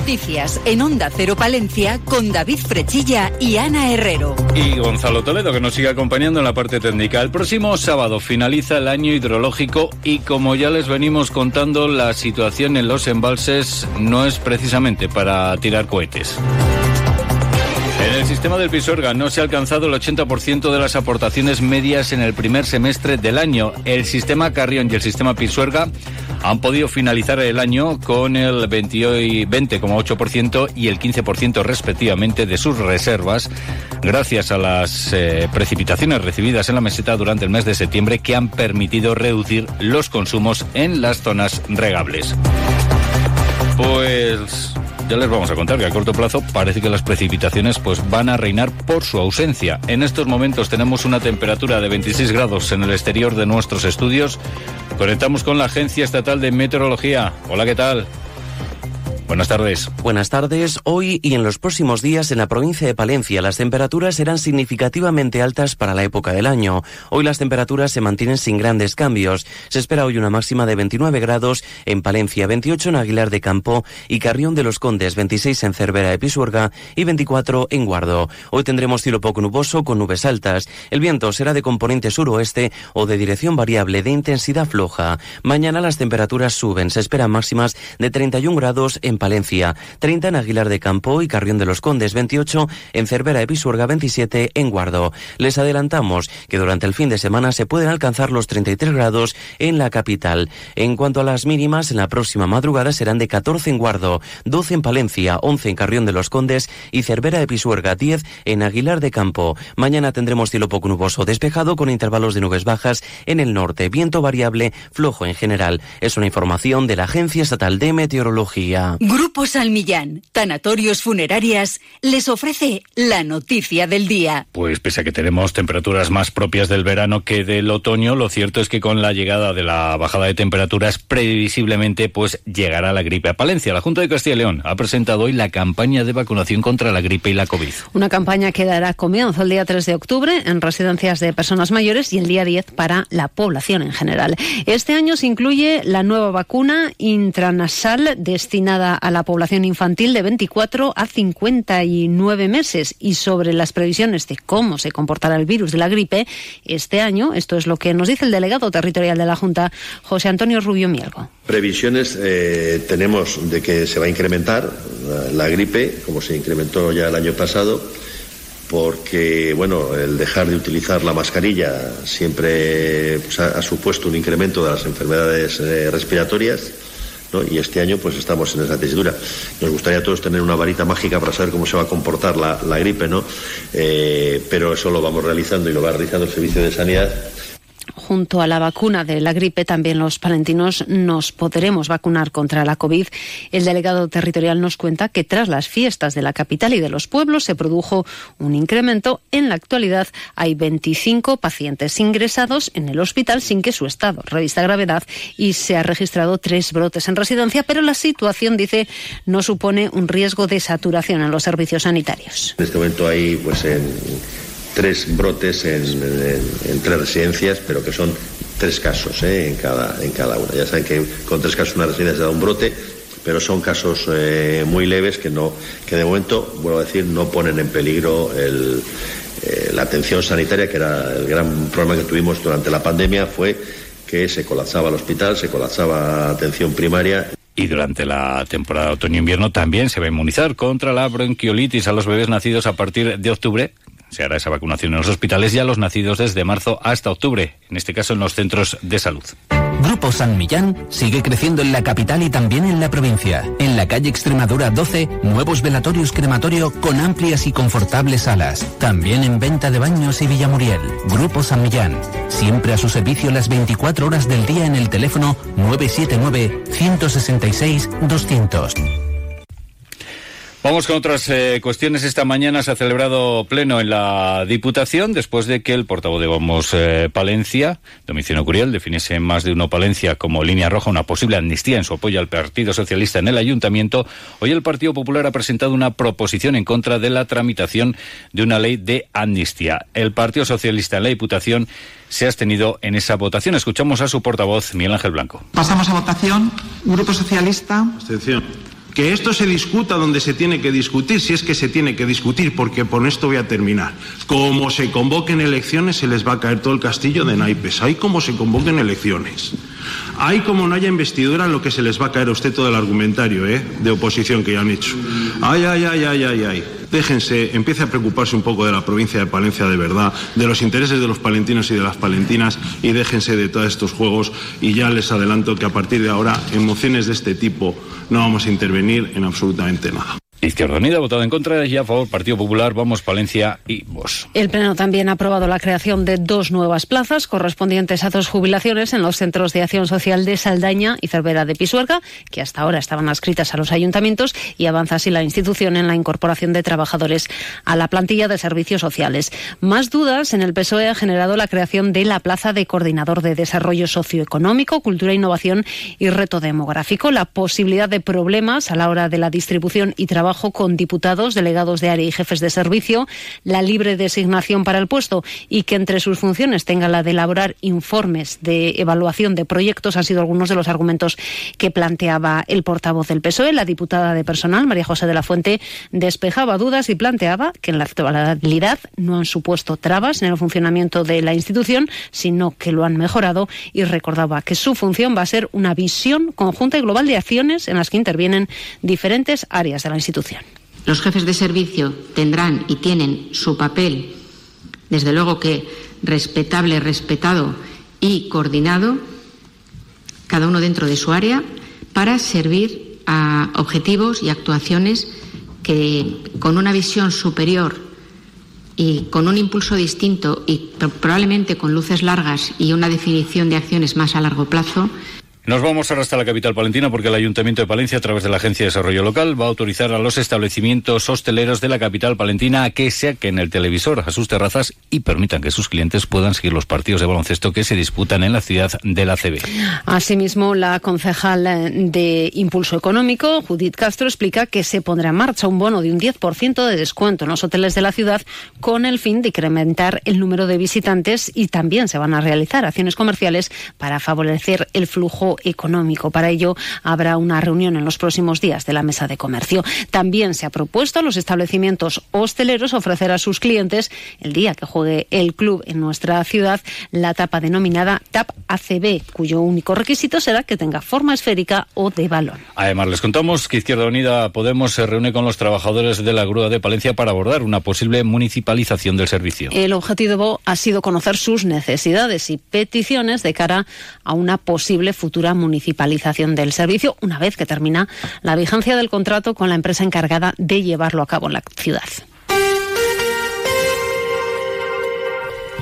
Noticias en Onda Cero Palencia con David Frechilla y Ana Herrero. Y Gonzalo Toledo que nos sigue acompañando en la parte técnica. El próximo sábado finaliza el año hidrológico y como ya les venimos contando, la situación en los embalses no es precisamente para tirar cohetes. En el sistema del Pisuerga no se ha alcanzado el 80% de las aportaciones medias en el primer semestre del año. El sistema Carrión y el sistema Pisuerga han podido finalizar el año con el 20,8% y el 15% respectivamente de sus reservas, gracias a las eh, precipitaciones recibidas en la meseta durante el mes de septiembre que han permitido reducir los consumos en las zonas regables. Pues ya les vamos a contar que a corto plazo parece que las precipitaciones pues van a reinar por su ausencia. En estos momentos tenemos una temperatura de 26 grados en el exterior de nuestros estudios. Conectamos con la Agencia Estatal de Meteorología. Hola, ¿qué tal? Buenas tardes. Buenas tardes. Hoy y en los próximos días en la provincia de Palencia las temperaturas serán significativamente altas para la época del año. Hoy las temperaturas se mantienen sin grandes cambios. Se espera hoy una máxima de 29 grados en Palencia, 28 en Aguilar de Campo y Carrión de los Condes, 26 en Cervera de Pisuerga y 24 en Guardo. Hoy tendremos cielo poco nuboso con nubes altas. El viento será de componente suroeste o de dirección variable de intensidad floja. Mañana las temperaturas suben. Se esperan máximas de 31 grados en Palencia, 30 en Aguilar de Campo y Carrión de los Condes, 28 en Cervera de Pisuerga, 27 en Guardo. Les adelantamos que durante el fin de semana se pueden alcanzar los 33 grados en la capital. En cuanto a las mínimas, en la próxima madrugada serán de 14 en Guardo, 12 en Palencia, 11 en Carrión de los Condes y Cervera de Pisuerga, 10 en Aguilar de Campo. Mañana tendremos cielo poco nuboso despejado con intervalos de nubes bajas en el norte, viento variable flojo en general. Es una información de la Agencia Estatal de Meteorología. Grupo Salmillán, Tanatorios Funerarias, les ofrece la noticia del día. Pues pese a que tenemos temperaturas más propias del verano que del otoño, lo cierto es que con la llegada de la bajada de temperaturas, previsiblemente pues llegará la gripe a Palencia. La Junta de Castilla y León ha presentado hoy la campaña de vacunación contra la gripe y la COVID. Una campaña que dará comienzo el día 3 de octubre en residencias de personas mayores y el día 10 para la población en general. Este año se incluye la nueva vacuna intranasal destinada a la población infantil de 24 a 59 meses y sobre las previsiones de cómo se comportará el virus de la gripe este año, esto es lo que nos dice el delegado territorial de la Junta, José Antonio Rubio Mielgo. Previsiones eh, tenemos de que se va a incrementar la, la gripe, como se incrementó ya el año pasado porque bueno, el dejar de utilizar la mascarilla siempre pues, ha, ha, supuesto un incremento de las enfermedades eh, respiratorias. Y este año pues estamos en esa tesitura. Nos gustaría a todos tener una varita mágica para saber cómo se va a comportar la, la gripe, ¿no? Eh, pero eso lo vamos realizando y lo va realizando el Servicio de Sanidad junto a la vacuna de la gripe, también los palentinos nos podremos vacunar contra la COVID. El delegado territorial nos cuenta que tras las fiestas de la capital y de los pueblos se produjo un incremento. En la actualidad hay 25 pacientes ingresados en el hospital sin que su estado revista gravedad y se ha registrado tres brotes en residencia, pero la situación, dice, no supone un riesgo de saturación en los servicios sanitarios. En este momento hay, pues, en tres brotes en, tres residencias, pero que son tres casos ¿eh? en, cada, en cada una. Ya saben que con tres casos una residencia da un brote, pero son casos eh, muy leves que, no, que de momento, vuelvo a decir, no ponen en peligro el, eh, la atención sanitaria, que era el gran problema que tuvimos durante la pandemia, fue que se colapsaba el hospital, se colapsaba atención primaria. Y durante la temporada otoño-invierno también se va a inmunizar contra la bronquiolitis a los bebés nacidos a partir de octubre, se hará esa vacunación en los hospitales y a los nacidos desde marzo hasta octubre, en este caso en los centros de salud. Grupo San Millán sigue creciendo en la capital y también en la provincia. En la calle Extremadura 12, nuevos velatorios crematorio con amplias y confortables salas. También en venta de baños y Villamuriel. Grupo San Millán. Siempre a su servicio las 24 horas del día en el teléfono 979 166 200. Vamos con otras eh, cuestiones. Esta mañana se ha celebrado pleno en la Diputación después de que el portavoz de Vamos eh, Palencia, Domiciano Curiel, definiese en más de uno Palencia como línea roja una posible amnistía en su apoyo al Partido Socialista en el Ayuntamiento. Hoy el Partido Popular ha presentado una proposición en contra de la tramitación de una ley de amnistía. El Partido Socialista en la Diputación se ha abstenido en esa votación. Escuchamos a su portavoz, Miguel Ángel Blanco. Pasamos a votación. Grupo Socialista. Abstención Que esto se discuta donde se tiene que discutir, si es que se tiene que discutir, porque por esto voy a terminar. Como se convoquen elecciones, se les va a caer todo el castillo de naipes. Hay como se convoquen elecciones. Hay como no haya investidura en lo que se les va a caer a usted todo el argumentario ¿eh? de oposición que ya han hecho. Ay, ay, ay, ay, ay, ay. Déjense, empiece a preocuparse un poco de la provincia de Palencia de verdad, de los intereses de los palentinos y de las palentinas y déjense de todos estos juegos y ya les adelanto que a partir de ahora en mociones de este tipo no vamos a intervenir en absolutamente nada. Izquierda Unida ha votado en contra y a favor Partido Popular, Vamos, Palencia y Vos. El Pleno también ha aprobado la creación de dos nuevas plazas correspondientes a dos jubilaciones en los centros de acción social de Saldaña y Cervera de Pisuerga, que hasta ahora estaban adscritas a los ayuntamientos, y avanza así la institución en la incorporación de trabajadores a la plantilla de servicios sociales. Más dudas en el PSOE ha generado la creación de la plaza de coordinador de desarrollo socioeconómico, cultura, innovación y reto demográfico, la posibilidad de problemas a la hora de la distribución y trabajo con diputados, delegados de área y jefes de servicio, la libre designación para el puesto y que entre sus funciones tenga la de elaborar informes de evaluación de proyectos han sido algunos de los argumentos que planteaba el portavoz del PSOE. La diputada de personal, María José de la Fuente, despejaba dudas y planteaba que en la actualidad no han supuesto trabas en el funcionamiento de la institución, sino que lo han mejorado y recordaba que su función va a ser una visión conjunta y global de acciones en las que intervienen diferentes áreas de la institución. Los jefes de servicio tendrán y tienen su papel, desde luego que respetable, respetado y coordinado, cada uno dentro de su área, para servir a objetivos y actuaciones que con una visión superior y con un impulso distinto y probablemente con luces largas y una definición de acciones más a largo plazo, nos vamos ahora hasta la capital palentina porque el Ayuntamiento de Palencia, a través de la Agencia de Desarrollo Local, va a autorizar a los establecimientos hosteleros de la capital palentina a que saquen el televisor a sus terrazas y permitan que sus clientes puedan seguir los partidos de baloncesto que se disputan en la ciudad de la CB. Asimismo, la concejal de Impulso Económico, Judith Castro, explica que se pondrá en marcha un bono de un 10% de descuento en los hoteles de la ciudad con el fin de incrementar el número de visitantes y también se van a realizar acciones comerciales para favorecer el flujo económico. Para ello habrá una reunión en los próximos días de la mesa de comercio. También se ha propuesto a los establecimientos hosteleros ofrecer a sus clientes el día que juegue el club en nuestra ciudad la tapa denominada TAP ACB, cuyo único requisito será que tenga forma esférica o de balón. Además, les contamos que Izquierda Unida Podemos se reúne con los trabajadores de la grúa de Palencia para abordar una posible municipalización del servicio. El objetivo ha sido conocer sus necesidades y peticiones de cara a una posible futura municipalización del servicio una vez que termina la vigencia del contrato con la empresa encargada de llevarlo a cabo en la ciudad.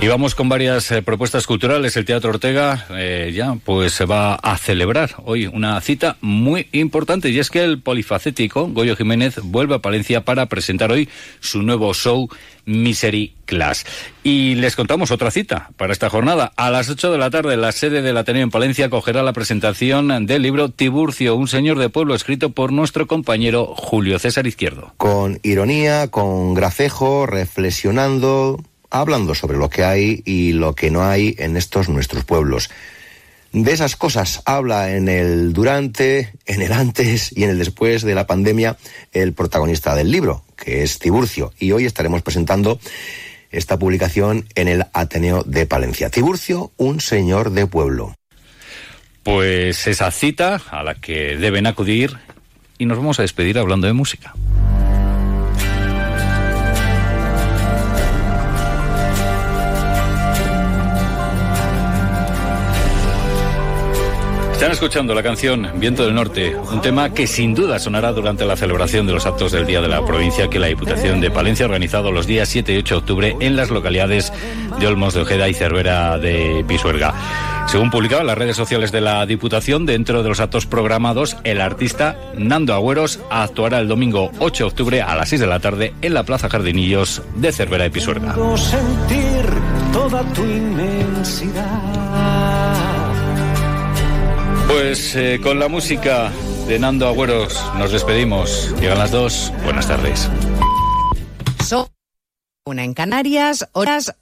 Y vamos con varias eh, propuestas culturales. El Teatro Ortega eh, ya pues se va a celebrar hoy una cita muy importante y es que el polifacético Goyo Jiménez vuelve a Palencia para presentar hoy su nuevo show Misery Class. Y les contamos otra cita para esta jornada. A las 8 de la tarde la sede del Ateneo en Palencia cogerá la presentación del libro Tiburcio, un señor de pueblo escrito por nuestro compañero Julio César Izquierdo. Con ironía, con gracejo, reflexionando hablando sobre lo que hay y lo que no hay en estos nuestros pueblos. De esas cosas habla en el durante, en el antes y en el después de la pandemia el protagonista del libro, que es Tiburcio, y hoy estaremos presentando esta publicación en el Ateneo de Palencia. Tiburcio, un señor de pueblo. Pues esa cita a la que deben acudir y nos vamos a despedir hablando de música. Están escuchando la canción Viento del Norte, un tema que sin duda sonará durante la celebración de los actos del Día de la Provincia que la Diputación de Palencia ha organizado los días 7 y 8 de octubre en las localidades de Olmos de Ojeda y Cervera de Pisuerga. Según publicaba en las redes sociales de la Diputación, dentro de los actos programados, el artista Nando Agüeros actuará el domingo 8 de octubre a las 6 de la tarde en la Plaza Jardinillos de Cervera de Pisuerga. Pues eh, con la música de Nando Agüeros nos despedimos. Llegan las dos. Buenas tardes. una en Canarias, horas